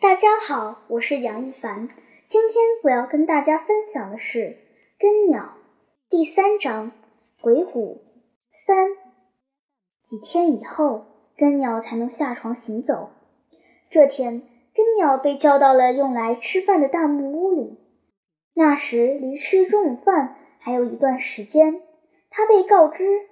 大家好，我是杨一凡。今天我要跟大家分享的是《根鸟》第三章《鬼谷三》。几天以后，根鸟才能下床行走。这天，根鸟被叫到了用来吃饭的大木屋里。那时离吃中午饭还有一段时间，他被告知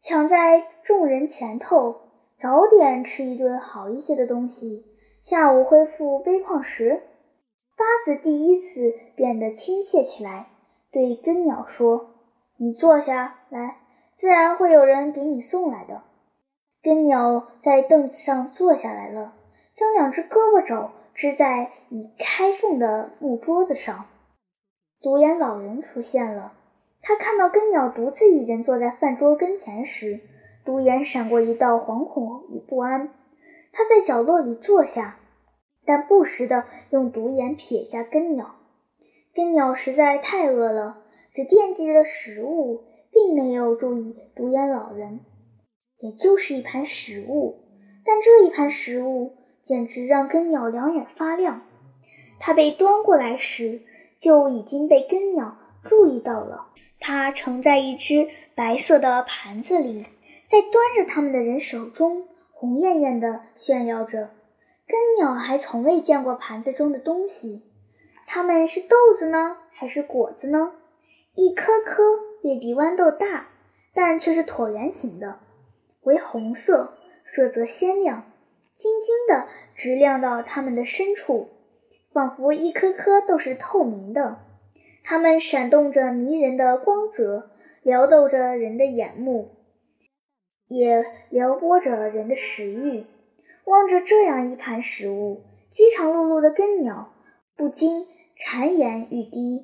抢在众人前头，早点吃一顿好一些的东西。下午恢复悲旷时，八子第一次变得亲切起来，对根鸟说：“你坐下来，自然会有人给你送来的。”根鸟在凳子上坐下来了，将两只胳膊肘支在已开缝的木桌子上。独眼老人出现了，他看到根鸟独自一人坐在饭桌跟前时，独眼闪过一道惶恐与不安。他在角落里坐下，但不时地用独眼瞥下根鸟。根鸟实在太饿了，只惦记着食物，并没有注意独眼老人。也就是一盘食物，但这一盘食物简直让根鸟两眼发亮。它被端过来时，就已经被根鸟注意到了。它盛在一只白色的盘子里，在端着它们的人手中。红艳艳的炫耀着，根鸟还从未见过盘子中的东西。它们是豆子呢，还是果子呢？一颗颗也比豌豆大，但却是椭圆形的，为红色，色泽鲜亮，晶晶的直亮到它们的深处，仿佛一颗颗都是透明的。它们闪动着迷人的光泽，撩逗着人的眼目。也撩拨着人的食欲。望着这样一盘食物，饥肠辘辘的根鸟不禁馋涎欲滴，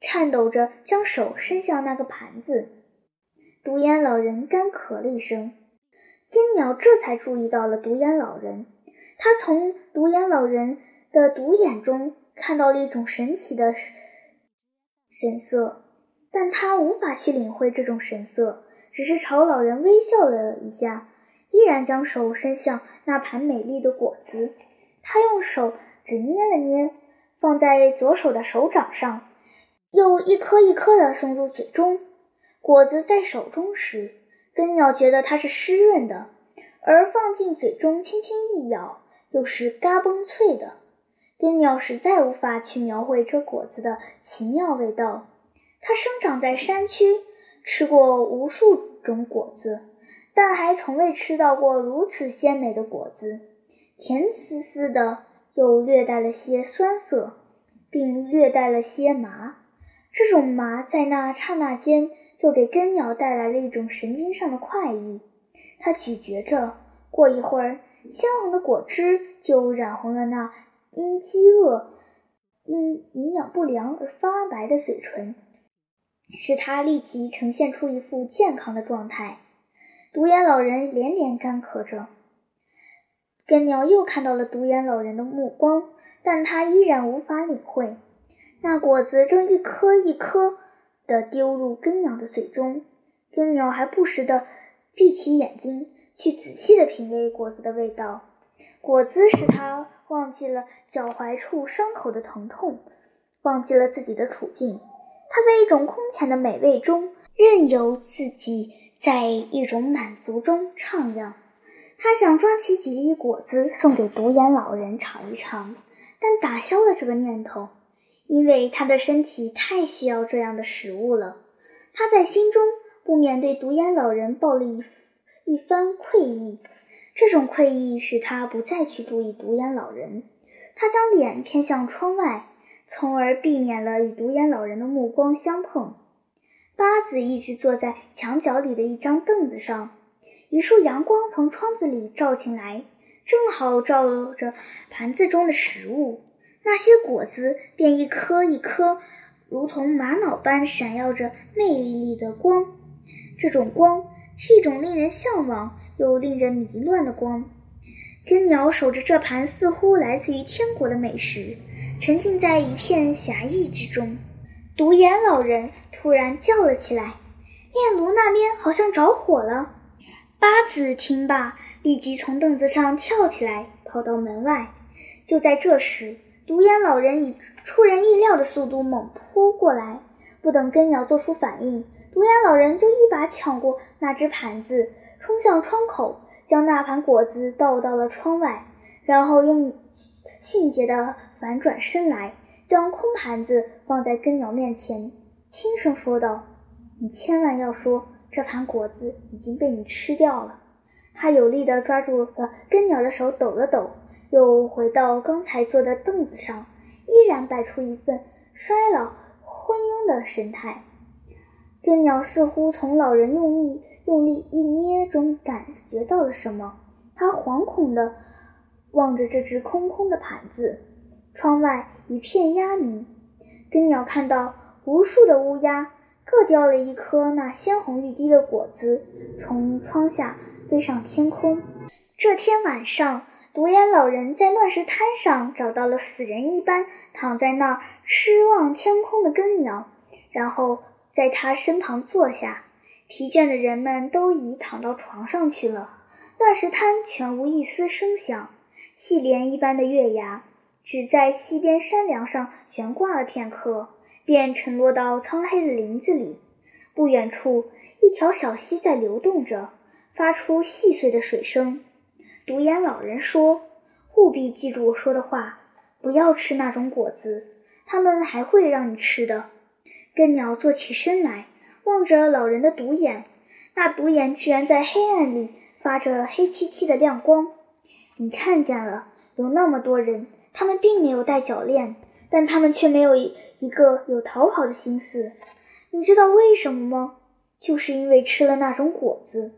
颤抖着将手伸向那个盘子。独眼老人干咳了一声，根鸟这才注意到了独眼老人。他从独眼老人的独眼中看到了一种神奇的神色，但他无法去领会这种神色。只是朝老人微笑了一下，依然将手伸向那盘美丽的果子。他用手指捏了捏，放在左手的手掌上，又一颗一颗地送入嘴中。果子在手中时，根鸟觉得它是湿润的；而放进嘴中轻轻一咬，又是嘎嘣脆的。根鸟实在无法去描绘这果子的奇妙味道。它生长在山区。吃过无数种果子，但还从未吃到过如此鲜美的果子，甜丝丝的，又略带了些酸涩，并略带了些麻。这种麻在那刹那间就给根鸟带来了一种神经上的快意。它咀嚼着，过一会儿，鲜红的果汁就染红了那因饥饿、因营养不良而发白的嘴唇。使他立即呈现出一副健康的状态。独眼老人连连干咳着，根鸟又看到了独眼老人的目光，但他依然无法领会。那果子正一颗一颗地丢入根鸟的嘴中，根鸟还不时地闭起眼睛去仔细地品味果子的味道。果子使他忘记了脚踝处伤口的疼痛，忘记了自己的处境。他在一种空前的美味中，任由自己在一种满足中徜徉。他想抓起几粒果子送给独眼老人尝一尝，但打消了这个念头，因为他的身体太需要这样的食物了。他在心中不免对独眼老人抱了一一番愧意，这种愧意使他不再去注意独眼老人。他将脸偏向窗外。从而避免了与独眼老人的目光相碰。八子一直坐在墙角里的一张凳子上，一束阳光从窗子里照进来，正好照着盘子中的食物。那些果子便一颗一颗，如同玛瑙般闪耀着魅力的光。这种光是一种令人向往又令人迷乱的光。根鸟守着这盘似乎来自于天国的美食。沉浸在一片侠意之中，独眼老人突然叫了起来：“炼炉那边好像着火了！”八子听罢，立即从凳子上跳起来，跑到门外。就在这时，独眼老人以出人意料的速度猛扑过来，不等根鸟做出反应，独眼老人就一把抢过那只盘子，冲向窗口，将那盘果子倒到了窗外，然后用迅捷的反转身来，将空盘子放在根鸟面前，轻声说道：“你千万要说这盘果子已经被你吃掉了。”他有力地抓住了根鸟的手，抖了抖，又回到刚才坐的凳子上，依然摆出一份衰老昏庸的神态。根鸟似乎从老人用力用力一捏中感觉到了什么，他惶恐地望着这只空空的盘子。窗外一片鸦鸣，根鸟看到无数的乌鸦各叼了一颗那鲜红欲滴的果子，从窗下。飞上天空。这天晚上，独眼老人在乱石滩上找到了死人一般躺在那儿痴望天空的根鸟，然后在他身旁坐下。疲倦的人们都已躺到床上去了，乱石滩全无一丝声响。细帘一般的月牙只在西边山梁上悬挂了片刻，便沉落到苍黑的林子里。不远处，一条小溪在流动着。发出细碎的水声。独眼老人说：“务必记住我说的话，不要吃那种果子，他们还会让你吃的。”根鸟坐起身来，望着老人的独眼，那独眼居然在黑暗里发着黑漆漆的亮光。你看见了，有那么多人，他们并没有戴脚链，但他们却没有一个有逃跑的心思。你知道为什么吗？就是因为吃了那种果子。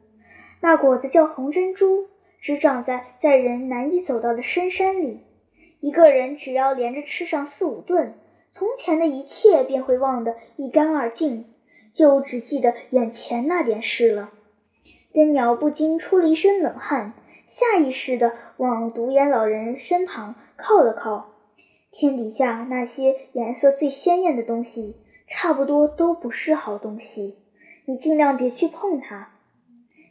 那果子叫红珍珠，只长在在人难以走到的深山里。一个人只要连着吃上四五顿，从前的一切便会忘得一干二净，就只记得眼前那点事了。根鸟不禁出了一身冷汗，下意识地往独眼老人身旁靠了靠。天底下那些颜色最鲜艳的东西，差不多都不是好东西，你尽量别去碰它。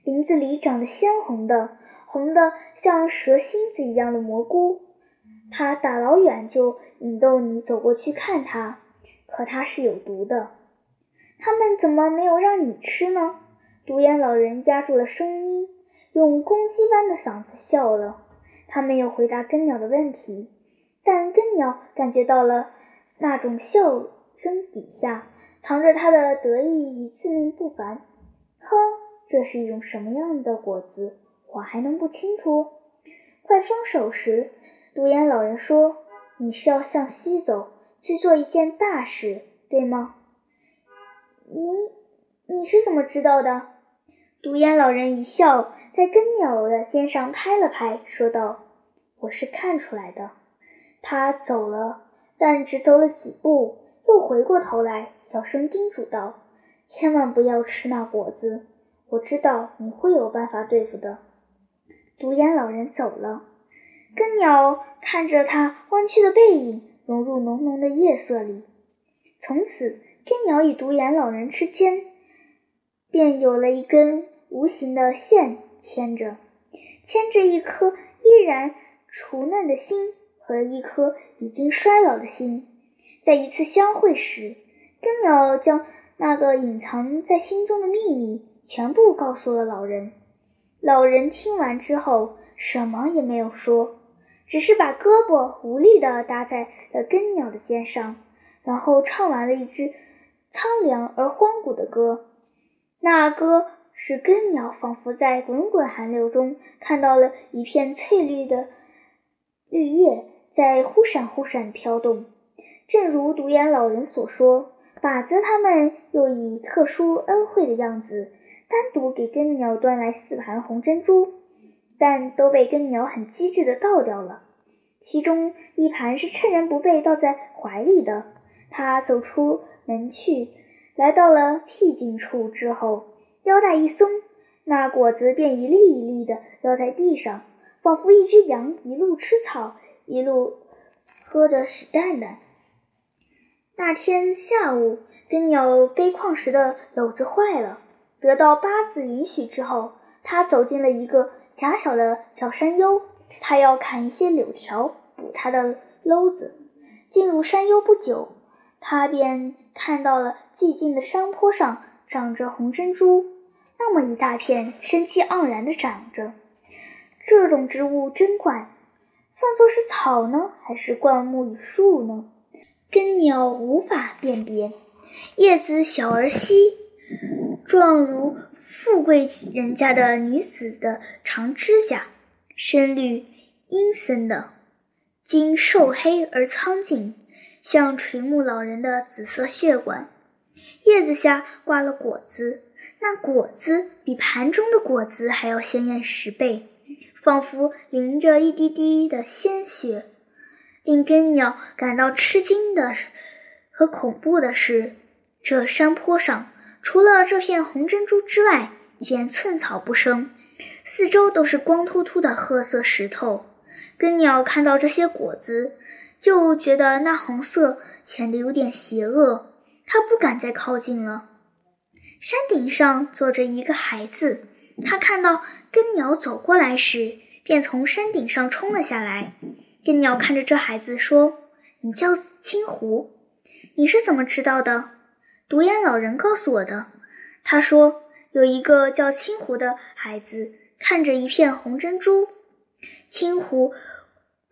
林子里长得鲜红的，红的像蛇心子一样的蘑菇，它大老远就引逗你走过去看它，可它是有毒的。他们怎么没有让你吃呢？独眼老人压住了声音，用公鸡般的嗓子笑了。他没有回答根鸟的问题，但根鸟感觉到了那种笑声底下藏着他的得意与自命不凡。呵。这是一种什么样的果子？我还能不清楚？快放手时，独眼老人说：“你是要向西走，去做一件大事，对吗？”你你是怎么知道的？独眼老人一笑，在根鸟的肩上拍了拍，说道：“我是看出来的。”他走了，但只走了几步，又回过头来，小声叮嘱道：“千万不要吃那果子。”我知道你会有办法对付的。独眼老人走了，根鸟看着他弯曲的背影融入浓浓的夜色里。从此，根鸟与独眼老人之间便有了一根无形的线牵着，牵着一颗依然雏嫩的心和一颗已经衰老的心。在一次相会时，根鸟将那个隐藏在心中的秘密。全部告诉了老人。老人听完之后，什么也没有说，只是把胳膊无力地搭在了根鸟的肩上，然后唱完了一支苍凉而荒古的歌。那歌使根鸟仿佛在滚滚寒流中看到了一片翠绿的绿叶在忽闪忽闪飘动。正如独眼老人所说，靶子他们又以特殊恩惠的样子。单独给根鸟端来四盘红珍珠，但都被根鸟很机智地倒掉了。其中一盘是趁人不备倒在怀里的。他走出门去，来到了僻静处之后，腰带一松，那果子便一粒一粒地掉在地上，仿佛一只羊一路吃草，一路喝着屎蛋蛋。那天下午，根鸟背矿石的篓子坏了。得到八字允许之后，他走进了一个狭小的小山丘。他要砍一些柳条补他的篓子。进入山丘不久，他便看到了寂静的山坡上长着红珍珠，那么一大片，生机盎然地长着。这种植物真怪，算作是草呢，还是灌木与树呢？根鸟无法辨别。叶子小而稀，状如富贵人家的女子的长指甲，深绿阴森的。茎瘦黑而苍劲，像垂暮老人的紫色血管。叶子下挂了果子，那果子比盘中的果子还要鲜艳十倍，仿佛淋着一滴滴的鲜血。令根鸟感到吃惊的和恐怖的是，这山坡上除了这片红珍珠之外，竟然寸草不生，四周都是光秃秃的褐色石头。根鸟看到这些果子，就觉得那红色显得有点邪恶，它不敢再靠近了。山顶上坐着一个孩子，他看到根鸟走过来时，便从山顶上冲了下来。根鸟看着这孩子说：“你叫青狐，你是怎么知道的？”独眼老人告诉我的。他说：“有一个叫青狐的孩子，看着一片红珍珠。”青狐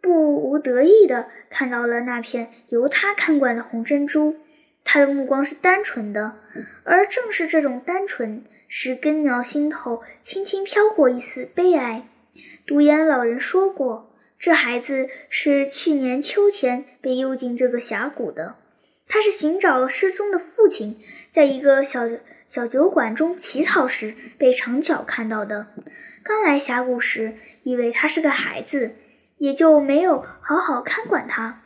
不无得意地看到了那片由他看管的红珍珠，他的目光是单纯的，而正是这种单纯，使根鸟心头轻轻飘过一丝悲哀。独眼老人说过，这孩子是去年秋天被诱进这个峡谷的，他是寻找失踪的父亲，在一个小小酒馆中乞讨时被长脚看到的。刚来峡谷时。以为他是个孩子，也就没有好好看管他。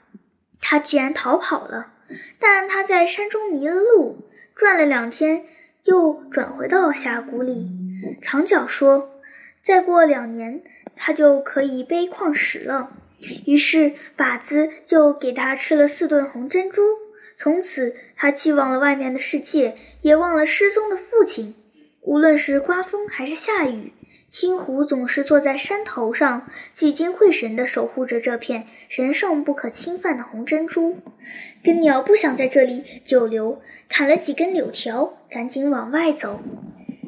他既然逃跑了，但他在山中迷了路，转了两天，又转回到峡谷里。长角说：“再过两年，他就可以背矿石了。”于是靶子就给他吃了四顿红珍珠。从此，他既忘了外面的世界，也忘了失踪的父亲。无论是刮风还是下雨。青狐总是坐在山头上，聚精会神地守护着这片神圣不可侵犯的红珍珠。根鸟不想在这里久留，砍了几根柳条，赶紧往外走。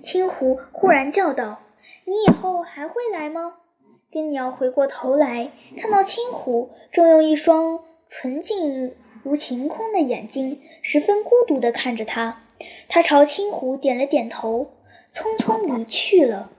青狐忽然叫道：“你以后还会来吗？”根鸟回过头来，看到青狐正用一双纯净如晴空的眼睛，十分孤独地看着他。他朝青狐点了点头，匆匆离去了。